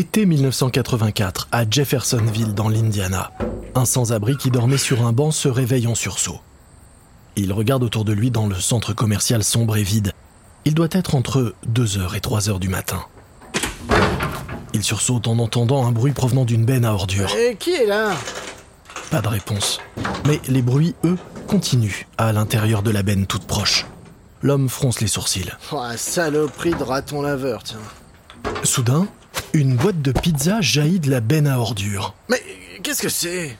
Été 1984, à Jeffersonville, dans l'Indiana. Un sans-abri qui dormait sur un banc se réveille en sursaut. Il regarde autour de lui dans le centre commercial sombre et vide. Il doit être entre 2h et 3h du matin. Il sursaute en entendant un bruit provenant d'une benne à ordures. Et qui est là? Pas de réponse. Mais les bruits, eux, continuent à l'intérieur de la benne toute proche. L'homme fronce les sourcils. oh, Saloperie de raton laveur, tiens. Soudain, une boîte de pizza jaillit de la benne à ordures. Mais qu'est-ce que c'est?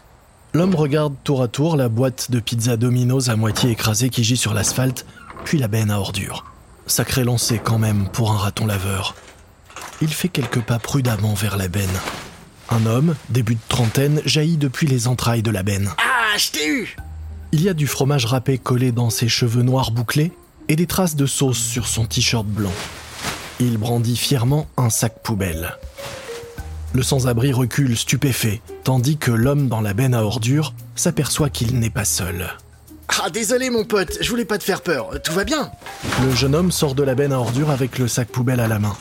L'homme regarde tour à tour la boîte de pizza Domino's à moitié écrasée qui gît sur l'asphalte, puis la benne à ordures. Sacré lancé quand même pour un raton laveur. Il fait quelques pas prudemment vers la benne. Un homme, début de trentaine, jaillit depuis les entrailles de la benne. Ah, je t'ai eu Il y a du fromage râpé collé dans ses cheveux noirs bouclés et des traces de sauce sur son t-shirt blanc. Il brandit fièrement un sac poubelle. Le sans-abri recule stupéfait, tandis que l'homme dans la benne à ordures s'aperçoit qu'il n'est pas seul. Ah, désolé mon pote, je voulais pas te faire peur. Tout va bien Le jeune homme sort de la benne à ordures avec le sac poubelle à la main.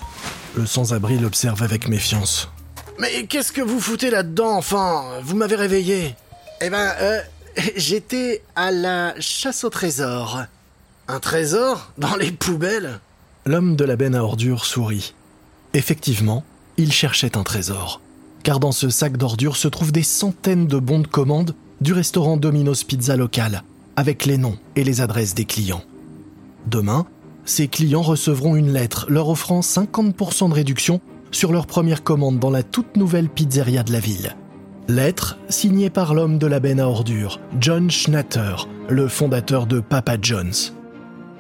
Le sans-abri l'observe avec méfiance. Mais qu'est-ce que vous foutez là-dedans, enfin? Vous m'avez réveillé. Eh ben, euh, j'étais à la chasse au trésor. Un trésor Dans les poubelles? L'homme de la benne à ordures sourit. Effectivement, il cherchait un trésor. Car dans ce sac d'ordures se trouvent des centaines de bons de commande du restaurant Domino's Pizza local, avec les noms et les adresses des clients. Demain, ces clients recevront une lettre leur offrant 50% de réduction sur leur première commande dans la toute nouvelle pizzeria de la ville. Lettre signée par l'homme de la benne à ordures, John Schnatter, le fondateur de Papa John's.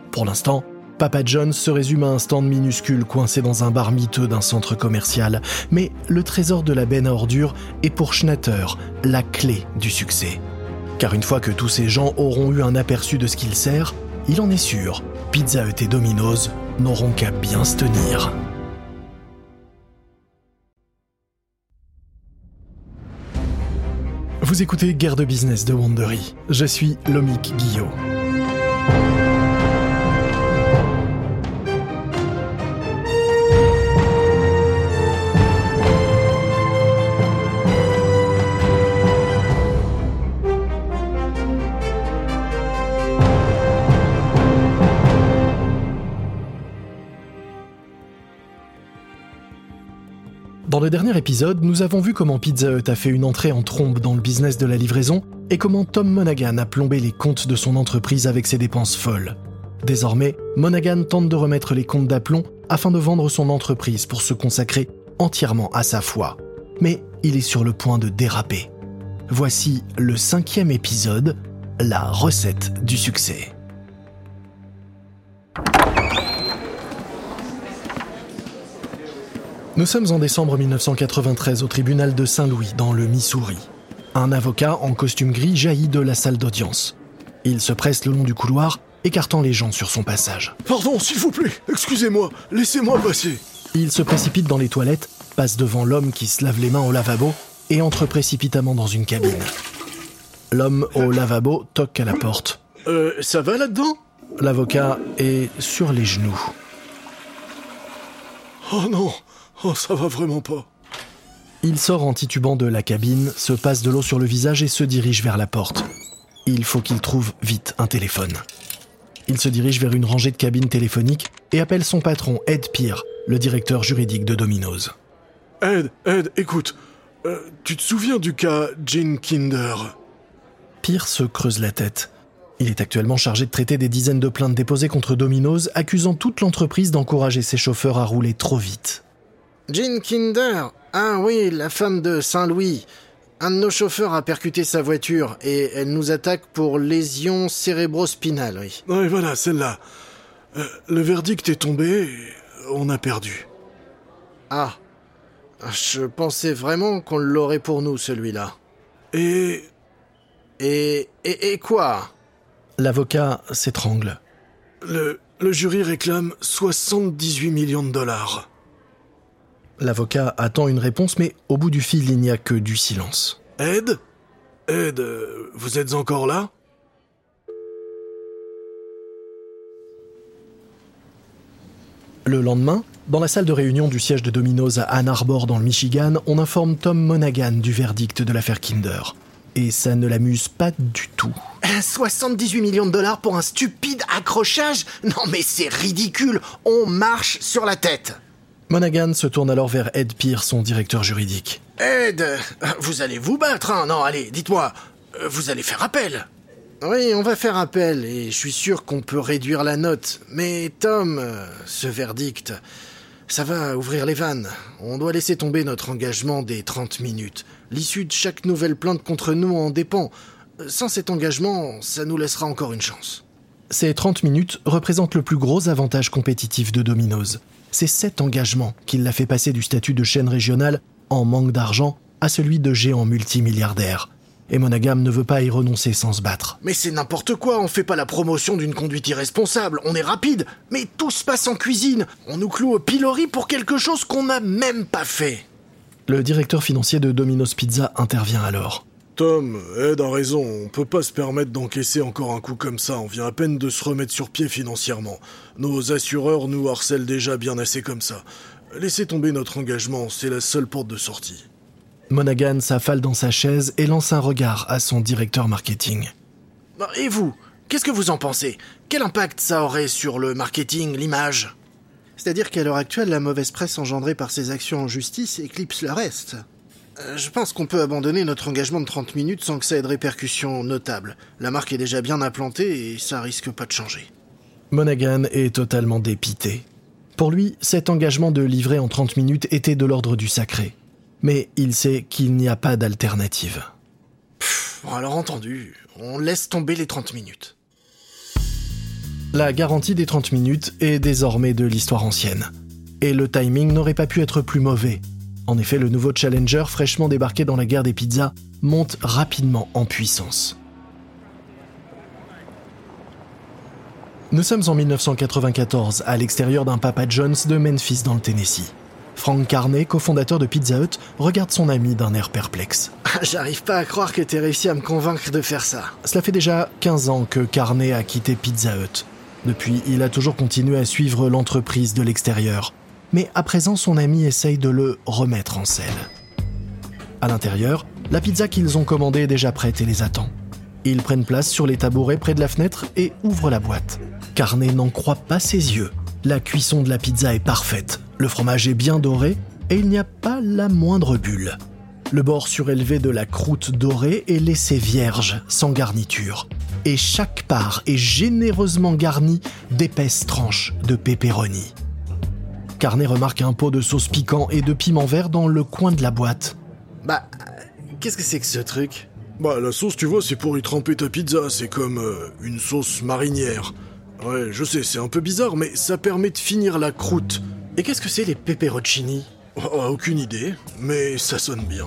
Pour l'instant, Papa John's se résume à un stand minuscule coincé dans un bar miteux d'un centre commercial, mais le trésor de la benne à ordures est pour Schnatter la clé du succès. Car une fois que tous ces gens auront eu un aperçu de ce qu'il sert, il en est sûr, Pizza Hut et Domino's n'auront qu'à bien se tenir. Vous écoutez Guerre de business de Wandery. Je suis Lomik Guillot. Dans le dernier épisode, nous avons vu comment Pizza Hut a fait une entrée en trombe dans le business de la livraison et comment Tom Monaghan a plombé les comptes de son entreprise avec ses dépenses folles. Désormais, Monaghan tente de remettre les comptes d'aplomb afin de vendre son entreprise pour se consacrer entièrement à sa foi. Mais il est sur le point de déraper. Voici le cinquième épisode, la recette du succès. Nous sommes en décembre 1993 au tribunal de Saint-Louis, dans le Missouri. Un avocat en costume gris jaillit de la salle d'audience. Il se presse le long du couloir, écartant les gens sur son passage. Pardon, s'il vous plaît, excusez-moi, laissez-moi passer. Il se précipite dans les toilettes, passe devant l'homme qui se lave les mains au lavabo et entre précipitamment dans une cabine. L'homme au lavabo toque à la porte. Euh, ça va là-dedans? L'avocat est sur les genoux. Oh non, oh ça va vraiment pas. Il sort en titubant de la cabine, se passe de l'eau sur le visage et se dirige vers la porte. Il faut qu'il trouve vite un téléphone. Il se dirige vers une rangée de cabines téléphoniques et appelle son patron, Ed Peer, le directeur juridique de Domino's. Ed, Ed, écoute, euh, tu te souviens du cas Gene Kinder? Peer se creuse la tête. Il est actuellement chargé de traiter des dizaines de plaintes déposées contre Domino's, accusant toute l'entreprise d'encourager ses chauffeurs à rouler trop vite. Jean Kinder Ah oui, la femme de Saint-Louis. Un de nos chauffeurs a percuté sa voiture et elle nous attaque pour lésion cérébrospinale, oui. Ouais, voilà, celle-là. Euh, le verdict est tombé, et on a perdu. Ah. Je pensais vraiment qu'on l'aurait pour nous, celui-là. Et Et, et, et quoi? L'avocat s'étrangle. le, le jury réclame 78 millions de dollars. L'avocat attend une réponse, mais au bout du fil, il n'y a que du silence. Ed? Ed, euh, vous êtes encore là? Le lendemain, Dans la salle de réunion du siège de Domino's à Ann Arbor dans le Michigan, on informe Tom Monaghan du verdict de l'affaire Kinder. Et ça ne l'amuse pas du tout. 78 millions de dollars pour un stupide accrochage? Non mais c'est ridicule On marche sur la tête Monaghan se tourne alors vers Ed Pearce, son directeur juridique. Ed, vous allez vous battre, hein Non, allez, dites-moi, vous allez faire appel oui, on va faire appel, et je suis sûr qu'on peut réduire la note. Mais Tom, ce verdict, ça va ouvrir les vannes. On doit laisser tomber notre engagement des 30 minutes. L'issue de chaque nouvelle plainte contre nous en dépend. Sans cet engagement, ça nous laissera encore une chance. Ces 30 minutes représentent le plus gros avantage compétitif de Domino's. C'est cet engagement qui l'a fait passer du statut de chaîne régionale en manque d'argent à celui de géant multimilliardaire et Monagam ne veut pas y renoncer sans se battre. Mais c'est n'importe quoi, on fait pas la promotion d'une conduite irresponsable, on est rapide, mais tout se passe en cuisine, on nous cloue au pilori pour quelque chose qu'on n'a même pas fait. Le directeur financier de Domino's Pizza intervient alors. Tom, Ed a raison, on peut pas se permettre d'encaisser encore un coup comme ça, on vient à peine de se remettre sur pied financièrement. Nos assureurs nous harcèlent déjà bien assez comme ça. Laissez tomber notre engagement, c'est la seule porte de sortie. Monaghan s'affale dans sa chaise et lance un regard à son directeur marketing. Et vous Qu'est-ce que vous en pensez? Quel impact ça aurait sur le marketing, l'image? C'est-à-dire qu'à l'heure actuelle, la mauvaise presse engendrée par ces actions en justice éclipse le reste. Euh, je pense qu'on peut abandonner notre engagement de 30 minutes sans que ça ait de répercussions notables. La marque est déjà bien implantée et ça risque pas de changer. Monaghan est totalement dépité. Pour lui, cet engagement de livrer en 30 minutes était de l'ordre du sacré mais il sait qu'il n'y a pas d'alternative. Bon alors entendu, on laisse tomber les 30 minutes. La garantie des 30 minutes est désormais de l'histoire ancienne. Et le timing n'aurait pas pu être plus mauvais. En effet, le nouveau Challenger, fraîchement débarqué dans la guerre des pizzas, monte rapidement en puissance. Nous sommes en 1994, à l'extérieur d'un Papa John's de Memphis dans le Tennessee. Frank Carney, cofondateur de Pizza Hut, regarde son ami d'un air perplexe. J'arrive pas à croire que t'aies réussi à me convaincre de faire ça. Cela fait déjà 15 ans que Carney a quitté Pizza Hut. Depuis, il a toujours continué à suivre l'entreprise de l'extérieur. Mais à présent, son ami essaye de le remettre en selle. À l'intérieur, la pizza qu'ils ont commandée est déjà prête et les attend. Ils prennent place sur les tabourets près de la fenêtre et ouvrent la boîte. Carney n'en croit pas ses yeux. La cuisson de la pizza est parfaite, le fromage est bien doré et il n'y a pas la moindre bulle. Le bord surélevé de la croûte dorée est laissé vierge, sans garniture. Et chaque part est généreusement garnie d'épaisses tranches de pepperoni. Carnet remarque un pot de sauce piquant et de piment vert dans le coin de la boîte. Bah, qu'est-ce que c'est que ce truc? Bah, la sauce, tu vois, c'est pour y tremper ta pizza. C'est comme euh, une sauce marinière. Ouais, je sais, c'est un peu bizarre, mais ça permet de finir la croûte. Et qu'est-ce que c'est les pepperoncini? Oh, Aucune idée, mais ça sonne bien.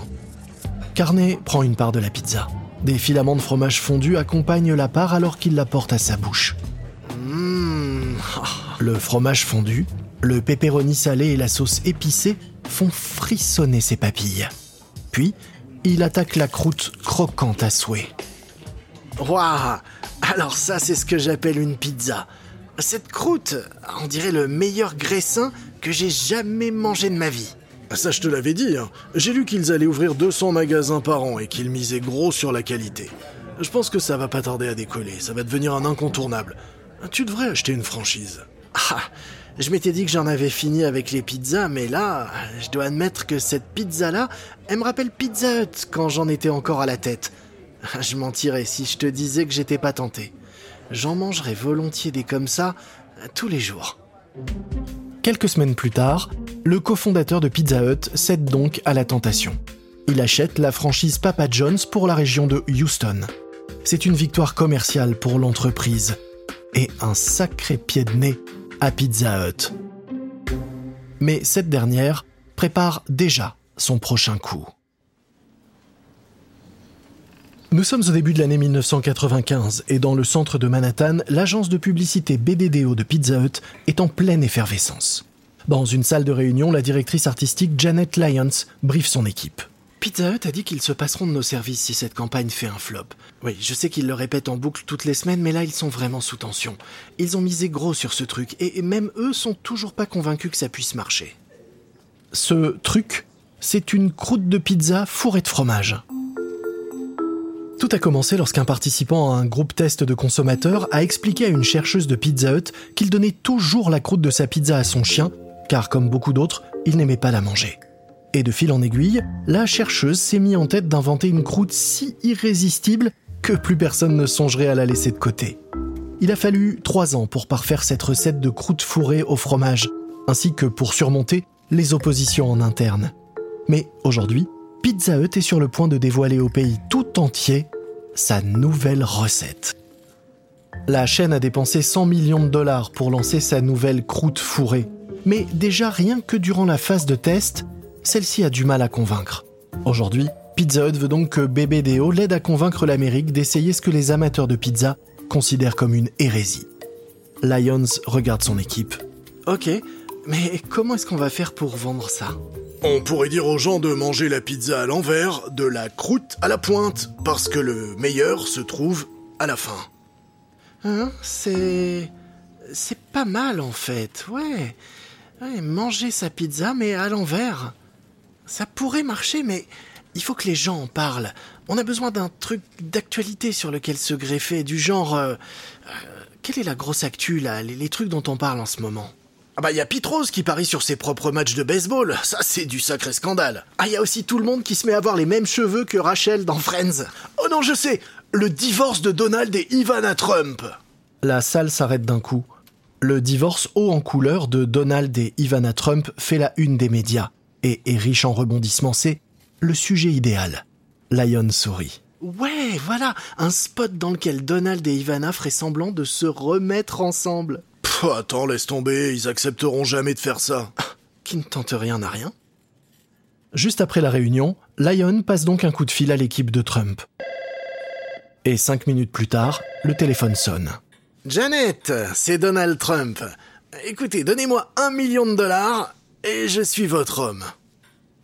Carnet prend une part de la pizza. Des filaments de fromage fondu accompagnent la part alors qu'il la porte à sa bouche. Mmh. Le fromage fondu, le pepperoni salé et la sauce épicée font frissonner ses papilles. Puis, il attaque la croûte croquante à souhait. Waouh Alors ça, c'est ce que j'appelle une pizza. Cette croûte, on dirait le meilleur graissin que j'ai jamais mangé de ma vie. Ça, je te l'avais dit. Hein. J'ai lu qu'ils allaient ouvrir 200 magasins par an et qu'ils misaient gros sur la qualité. Je pense que ça va pas tarder à décoller. Ça va devenir un incontournable. Tu devrais acheter une franchise. Ah, je m'étais dit que j'en avais fini avec les pizzas, mais là, je dois admettre que cette pizza-là, elle me rappelle Pizza Hut quand j'en étais encore à la tête. Je mentirais si je te disais que j'étais pas tenté. J'en mangerais volontiers des comme ça tous les jours. Quelques semaines plus tard, le cofondateur de Pizza Hut cède donc à la tentation. Il achète la franchise Papa John's pour la région de Houston. C'est une victoire commerciale pour l'entreprise et un sacré pied de nez à Pizza Hut. Mais cette dernière prépare déjà son prochain coup. Nous sommes au début de l'année 1995 et dans le centre de Manhattan, l'agence de publicité BDDO de Pizza Hut est en pleine effervescence. Dans une salle de réunion, la directrice artistique Janet Lyons briefe son équipe. Pizza Hut a dit qu'ils se passeront de nos services si cette campagne fait un flop. Oui, je sais qu'ils le répètent en boucle toutes les semaines, mais là ils sont vraiment sous tension. Ils ont misé gros sur ce truc, et même eux sont toujours pas convaincus que ça puisse marcher. Ce truc, c'est une croûte de pizza fourrée de fromage. Tout a commencé lorsqu'un participant à un groupe test de consommateurs a expliqué à une chercheuse de Pizza Hut qu'il donnait toujours la croûte de sa pizza à son chien, car comme beaucoup d'autres, il n'aimait pas la manger. Et de fil en aiguille, la chercheuse s'est mis en tête d'inventer une croûte si irrésistible que plus personne ne songerait à la laisser de côté. Il a fallu trois ans pour parfaire cette recette de croûte fourrée au fromage, ainsi que pour surmonter les oppositions en interne. Mais aujourd'hui, Pizza Hut est sur le point de dévoiler au pays tout entier sa nouvelle recette. La chaîne a dépensé 100 millions de dollars pour lancer sa nouvelle croûte fourrée. Mais déjà rien que durant la phase de test, celle-ci a du mal à convaincre. Aujourd'hui, Pizza Hut veut donc que BBDO l'aide à convaincre l'Amérique d'essayer ce que les amateurs de pizza considèrent comme une hérésie. Lions regarde son équipe. Ok, mais comment est-ce qu'on va faire pour vendre ça? On pourrait dire aux gens de manger la pizza à l'envers, de la croûte à la pointe, parce que le meilleur se trouve à la fin. Hein C'est... C'est pas mal en fait, ouais. ouais. Manger sa pizza mais à l'envers. Ça pourrait marcher, mais il faut que les gens en parlent. On a besoin d'un truc d'actualité sur lequel se greffer, du genre... Euh, euh, quelle est la grosse actu, là, les, trucs dont on parle en ce moment? Ah bah il y a Pitros qui parie sur ses propres matchs de baseball, ça c'est du sacré scandale. Ah il y a aussi tout le monde qui se met à avoir les mêmes cheveux que Rachel dans Friends. Oh non je sais, le divorce de Donald et Ivana Trump. La salle s'arrête d'un coup. Le divorce haut en couleur de Donald et Ivana Trump fait la une des médias et est riche en rebondissements. C'est le sujet idéal. Lion sourit. Ouais, voilà, un spot dans lequel Donald et Ivana feraient semblant de se remettre ensemble. Pff, attends, laisse tomber, ils accepteront jamais de faire ça. Qui ne tente rien n'a rien. Juste après la réunion, Lion passe donc un coup de fil à l'équipe de Trump. Et cinq minutes plus tard, le téléphone sonne. Janet, c'est Donald Trump. Écoutez, donnez-moi un million de dollars et je suis votre homme.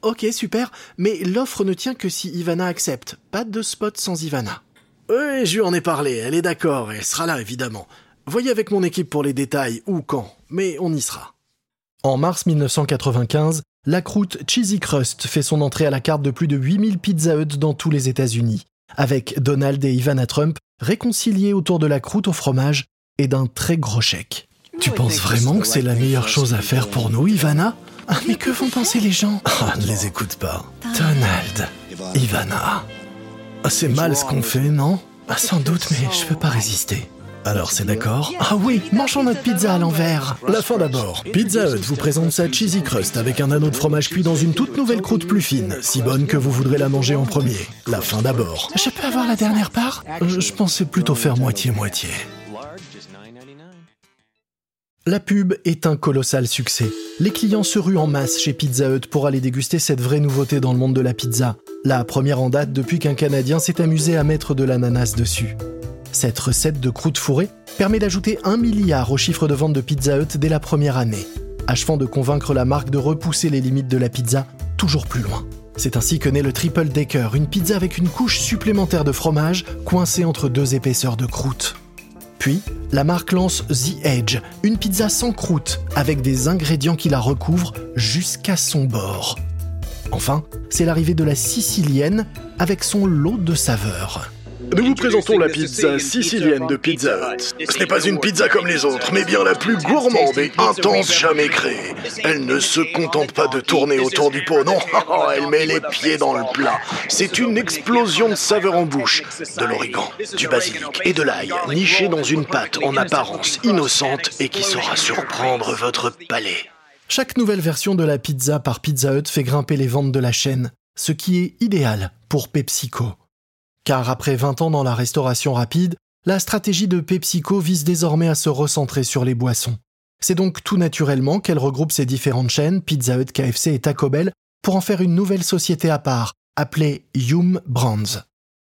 Ok, super, mais l'offre ne tient que si Ivana accepte. Pas de spot sans Ivana. Oui, je lui en ai parlé, elle est d'accord, elle sera là évidemment. Voyez avec mon équipe pour les détails, où, quand, mais on y sera. En mars 1995, la croûte Cheesy Crust fait son entrée à la carte de plus de 8000 Pizza Hut dans tous les États-Unis, avec Donald et Ivana Trump réconciliés autour de la croûte au fromage et d'un très gros chèque. Tu penses vraiment que c'est la meilleure chose à faire pour nous, Ivana? Ah, mais que vont penser les gens Ah, ne les écoute pas. Donald, Ivana. Ah, c'est mal ce qu'on fait, non Ah, sans doute, mais je peux pas résister. Alors c'est d'accord? Ah oui, mangeons notre pizza à l'envers. La fin d'abord. Pizza Hut vous présente sa cheesy crust avec un anneau de fromage cuit dans une toute nouvelle croûte plus fine, si bonne que vous voudrez la manger en premier. La fin d'abord. Je peux avoir la dernière part? Euh, Je pensais plutôt faire moitié-moitié. La pub est un colossal succès. Les clients se ruent en masse chez Pizza Hut pour aller déguster cette vraie nouveauté dans le monde de la pizza. La première en date depuis qu'un Canadien s'est amusé à mettre de l'ananas dessus. Cette recette de croûte fourrée permet d'ajouter un milliard au chiffre de vente de Pizza Hut dès la première année, achevant de convaincre la marque de repousser les limites de la pizza toujours plus loin. C'est ainsi que naît le Triple Decker, une pizza avec une couche supplémentaire de fromage coincée entre deux épaisseurs de croûte. Puis, la marque lance The Edge, une pizza sans croûte, avec des ingrédients qui la recouvrent jusqu'à son bord. Enfin, c'est l'arrivée de la sicilienne avec son lot de saveurs. Nous vous présentons la pizza sicilienne de Pizza Hut. Ce n'est pas une pizza comme les autres, mais bien la plus gourmande et intense jamais créée. Elle ne se contente pas de tourner autour du pot, non, elle met les pieds dans le plat. C'est une explosion de saveurs en bouche. De l'origan, du basilic et de l'ail, nichés dans une pâte en apparence innocente et qui saura surprendre votre palais. Chaque nouvelle version de la pizza par Pizza Hut fait grimper les ventes de la chaîne, ce qui est idéal pour PepsiCo. Car après 20 ans dans la restauration rapide, la stratégie de PepsiCo vise désormais à se recentrer sur les boissons. C'est donc tout naturellement qu'elle regroupe ses différentes chaînes, Pizza Hut, KFC et Taco Bell, pour en faire une nouvelle société à part, appelée Yum Brands.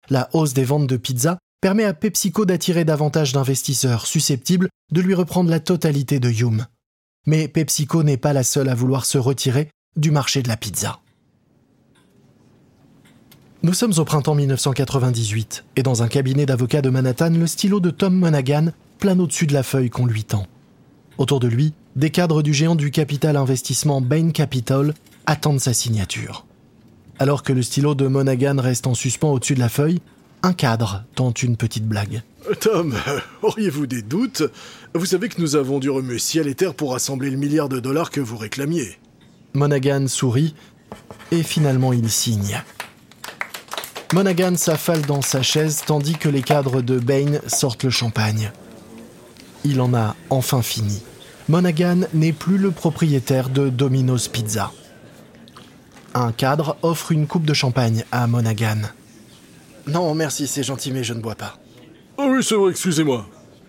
La hausse des ventes de pizza permet à PepsiCo d'attirer davantage d'investisseurs susceptibles de lui reprendre la totalité de Yum. Mais PepsiCo n'est pas la seule à vouloir se retirer du marché de la pizza. Nous sommes au printemps 1998 et dans un cabinet d'avocats de Manhattan, le stylo de Tom Monaghan plane au-dessus de la feuille qu'on lui tend. Autour de lui, des cadres du géant du capital investissement Bain Capital attendent sa signature. Alors que le stylo de Monaghan reste en suspens au-dessus de la feuille, un cadre tente une petite blague. Tom, auriez-vous des doutes? Vous savez que nous avons dû remuer ciel et terre pour rassembler le milliard de dollars que vous réclamiez. Monaghan sourit et finalement il signe. Monaghan s'affale dans sa chaise tandis que les cadres de Bain sortent le champagne. Il en a enfin fini. Monaghan n'est plus le propriétaire de Domino's Pizza. Un cadre offre une coupe de champagne à Monaghan. Non, merci, c'est gentil, mais je ne bois pas. Ah oui, c'est vrai, excusez-moi.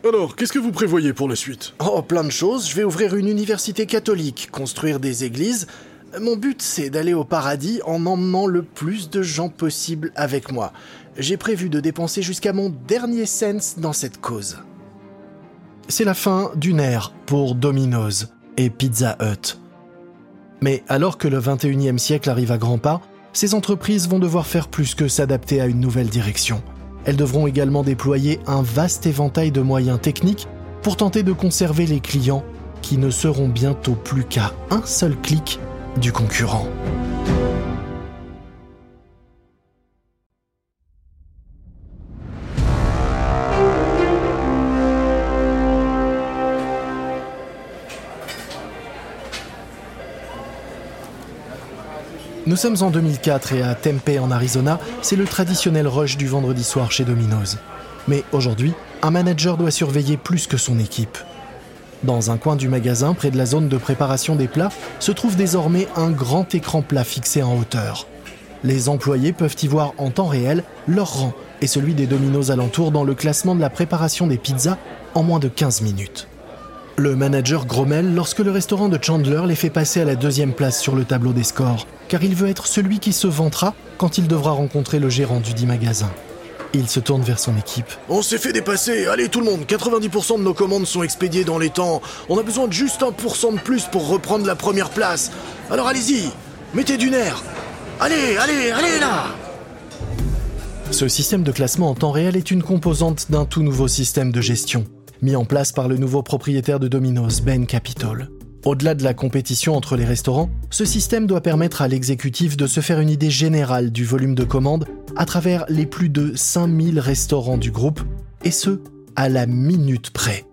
Alors, qu'est-ce que vous prévoyez pour la suite? Oh, plein de choses. Je vais ouvrir une université catholique, construire des églises. Mon but, c'est d'aller au paradis en emmenant le plus de gens possible avec moi. J'ai prévu de dépenser jusqu'à mon dernier cent dans cette cause. C'est la fin d'une ère pour Domino's et Pizza Hut. Mais alors que le 21e siècle arrive à grands pas, ces entreprises vont devoir faire plus que s'adapter à une nouvelle direction. Elles devront également déployer un vaste éventail de moyens techniques pour tenter de conserver les clients qui ne seront bientôt plus qu'à un seul clic du concurrent. Nous sommes en 2004 et à Tempe en Arizona, c'est le traditionnel rush du vendredi soir chez Domino's. Mais aujourd'hui, un manager doit surveiller plus que son équipe. Dans un coin du magasin, près de la zone de préparation des plats, se trouve désormais un grand écran plat fixé en hauteur. Les employés peuvent y voir en temps réel leur rang et celui des Domino's alentours dans le classement de la préparation des pizzas en moins de 15 minutes. Le manager grommelle lorsque le restaurant de Chandler les fait passer à la deuxième place sur le tableau des scores, car il veut être celui qui se vantera quand il devra rencontrer le gérant du dit magasin. Il se tourne vers son équipe. On s'est fait dépasser, allez tout le monde, 90% de nos commandes sont expédiées dans les temps. On a besoin de juste 1% de plus pour reprendre la première place. Alors allez-y, mettez du nerf. Allez, allez, allez là Ce système de classement en temps réel est une composante d'un tout nouveau système de gestion mis en place par le nouveau propriétaire de Domino's, Ben Capital. Au-delà de la compétition entre les restaurants, ce système doit permettre à l'exécutif de se faire une idée générale du volume de commandes à travers les plus de 5000 restaurants du groupe, et ce, à la minute près.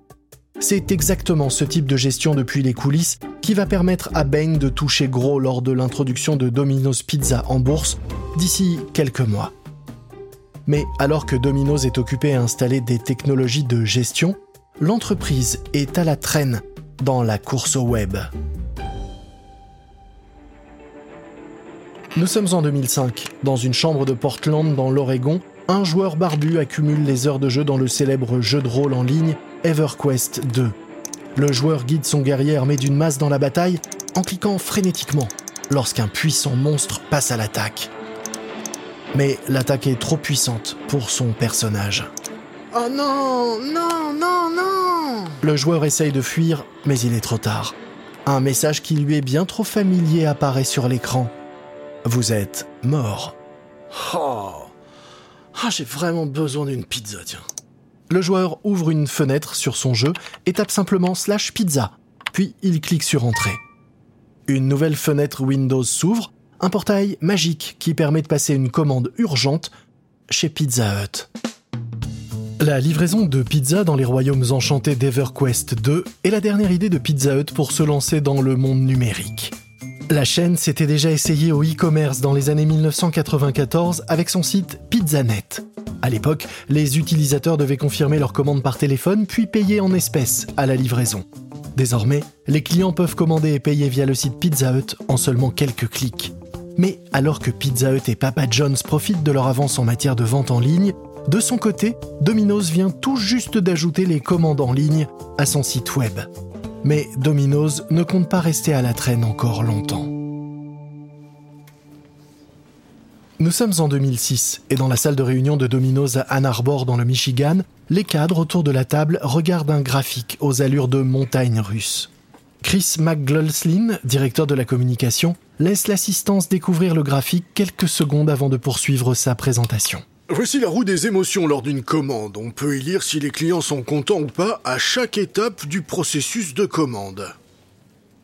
C'est exactement ce type de gestion depuis les coulisses qui va permettre à Bain de toucher gros lors de l'introduction de Domino's Pizza en bourse d'ici quelques mois. Mais alors que Domino's est occupé à installer des technologies de gestion, l'entreprise est à la traîne dans la course au web. Nous sommes en 2005. Dans une chambre de Portland dans l'Oregon, un joueur barbu accumule les heures de jeu dans le célèbre jeu de rôle en ligne EverQuest 2. Le joueur guide son guerrier armé d'une masse dans la bataille en cliquant frénétiquement lorsqu'un puissant monstre passe à l'attaque. Mais l'attaque est trop puissante pour son personnage. Oh non, non, non, non Le joueur essaye de fuir, mais il est trop tard. Un message qui lui est bien trop familier apparaît sur l'écran. Vous êtes mort. Oh Ah, j'ai vraiment besoin d'une pizza, tiens. Le joueur ouvre une fenêtre sur son jeu et tape simplement slash pizza, puis il clique sur entrée. Une nouvelle fenêtre Windows s'ouvre, un portail magique qui permet de passer une commande urgente chez Pizza Hut. La livraison de pizza dans les royaumes enchantés d'EverQuest 2 est la dernière idée de Pizza Hut pour se lancer dans le monde numérique. La chaîne s'était déjà essayée au e-commerce dans les années 1994 avec son site PizzaNet. À l'époque, les utilisateurs devaient confirmer leur commande par téléphone puis payer en espèces à la livraison. Désormais, les clients peuvent commander et payer via le site Pizza Hut en seulement quelques clics. Mais alors que Pizza Hut et Papa John's profitent de leur avance en matière de vente en ligne, de son côté, Domino's vient tout juste d'ajouter les commandes en ligne à son site web. Mais Domino's ne compte pas rester à la traîne encore longtemps. Nous sommes en 2006 et dans la salle de réunion de Domino's à Ann Arbor dans le Michigan, les cadres autour de la table regardent un graphique aux allures de montagne russe. Chris McGlulslin, directeur de la communication, laisse l'assistance découvrir le graphique quelques secondes avant de poursuivre sa présentation. Voici la roue des émotions lors d'une commande. On peut y lire si les clients sont contents ou pas à chaque étape du processus de commande.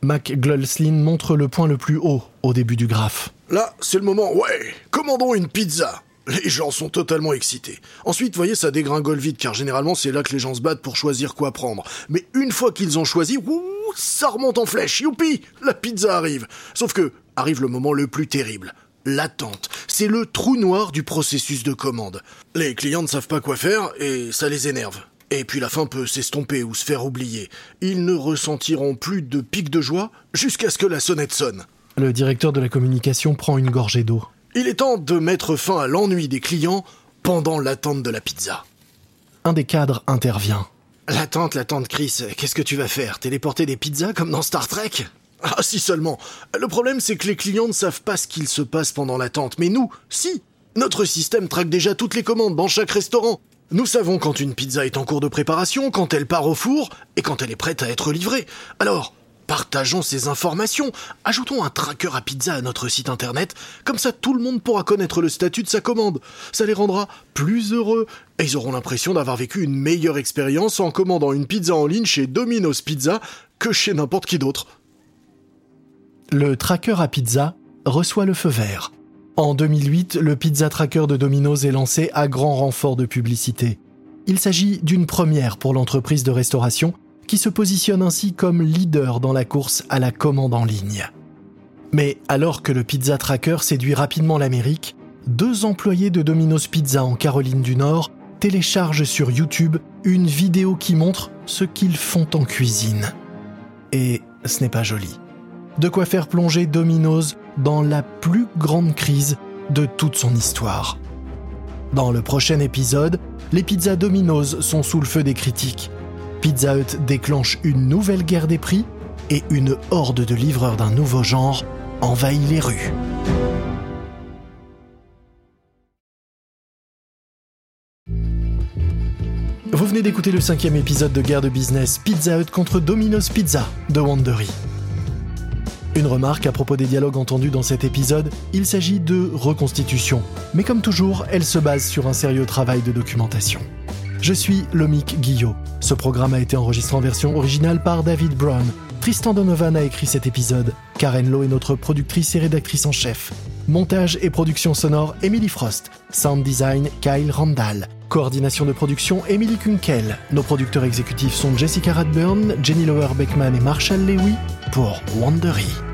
Mac Glulslin montre le point le plus haut au début du graphe. Là, c'est le moment, ouais, commandons une pizza. Les gens sont totalement excités. Ensuite, voyez, ça dégringole vite, car généralement, c'est là que les gens se battent pour choisir quoi prendre. Mais une fois qu'ils ont choisi, ouh, ça remonte en flèche, youpi La pizza arrive. Sauf que, arrive le moment le plus terrible. L'attente. C'est le trou noir du processus de commande. Les clients ne savent pas quoi faire, et ça les énerve. Et puis la fin peut s'estomper ou se faire oublier. Ils ne ressentiront plus de pic de joie jusqu'à ce que la sonnette sonne. Le directeur de la communication prend une gorgée d'eau. Il est temps de mettre fin à l'ennui des clients pendant l'attente de la pizza. Un des cadres intervient. L'attente, l'attente, Chris, qu'est-ce que tu vas faire? Téléporter des pizzas comme dans Star Trek? Ah si seulement. Le problème c'est que les clients ne savent pas ce qu'il se passe pendant l'attente, mais nous, si. Notre système traque déjà toutes les commandes dans chaque restaurant. Nous savons quand une pizza est en cours de préparation, quand elle part au four et quand elle est prête à être livrée. Alors, partageons ces informations. Ajoutons un tracker à pizza à notre site internet, comme ça tout le monde pourra connaître le statut de sa commande. Ça les rendra plus heureux et ils auront l'impression d'avoir vécu une meilleure expérience en commandant une pizza en ligne chez Domino's Pizza que chez n'importe qui d'autre. Le tracker à pizza reçoit le feu vert. En 2008, le Pizza Tracker de Domino's est lancé à grand renfort de publicité. Il s'agit d'une première pour l'entreprise de restauration qui se positionne ainsi comme leader dans la course à la commande en ligne. Mais alors que le Pizza Tracker séduit rapidement l'Amérique, deux employés de Domino's Pizza en Caroline du Nord téléchargent sur YouTube une vidéo qui montre ce qu'ils font en cuisine. Et ce n'est pas joli. De quoi faire plonger Domino's dans la plus grande crise de toute son histoire. Dans le prochain épisode, les pizzas Domino's sont sous le feu des critiques. Pizza Hut déclenche une nouvelle guerre des prix et une horde de livreurs d'un nouveau genre envahit les rues. Vous venez d'écouter le cinquième épisode de Guerre de Business Pizza Hut contre Domino's Pizza de Wandery. Une remarque à propos des dialogues entendus dans cet épisode, il s'agit de reconstitution, mais comme toujours, elle se base sur un sérieux travail de documentation. Je suis Lomic Guillot. Ce programme a été enregistré en version originale par David Brown. Tristan Donovan a écrit cet épisode. Karen Lowe est notre productrice et rédactrice en chef. Montage et production sonore, Emily Frost. Sound design, Kyle Randall. Coordination de production, Emily Kunkel. Nos producteurs exécutifs sont Jessica Radburn, Jenny Lower Beckman et Marshall Lewy pour Wandery.